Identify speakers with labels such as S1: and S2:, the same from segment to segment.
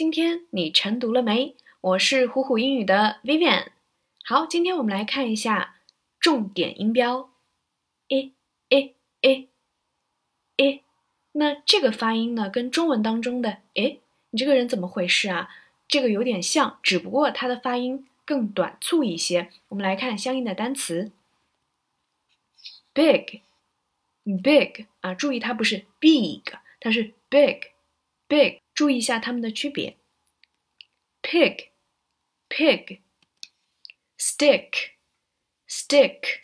S1: 今天你晨读了没？我是虎虎英语的 Vivian。好，今天我们来看一下重点音标，a a a a。那这个发音呢，跟中文当中的“诶，你这个人怎么回事啊？”这个有点像，只不过它的发音更短促一些。我们来看相应的单词：big，big 啊，注意它不是 big，它是 big，big。注意一下它们的区别：pig、pig、stick、stick、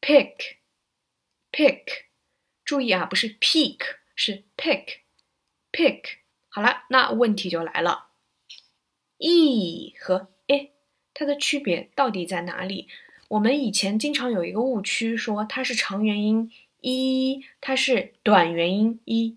S1: pick、pick。注意啊，不是 peak，是 pick、pick。好了，那问题就来了，e 和 a 它的区别到底在哪里？我们以前经常有一个误区，说它是长元音 e，它是短元音 e。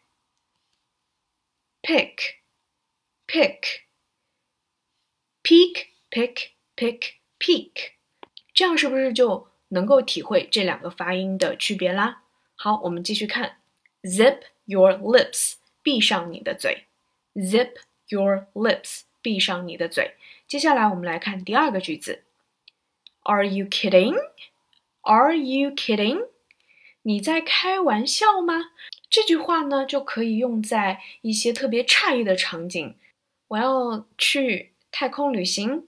S1: pick, pick, peak, pick, pick, peak，这样是不是就能够体会这两个发音的区别啦？好，我们继续看，zip your lips，闭上你的嘴，zip your lips，闭上你的嘴。接下来我们来看第二个句子，Are you kidding? Are you kidding? 你在开玩笑吗？这句话呢，就可以用在一些特别诧异的场景。我要去太空旅行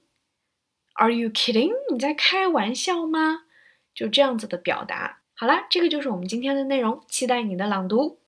S1: ，Are you kidding？你在开玩笑吗？就这样子的表达。好啦，这个就是我们今天的内容，期待你的朗读。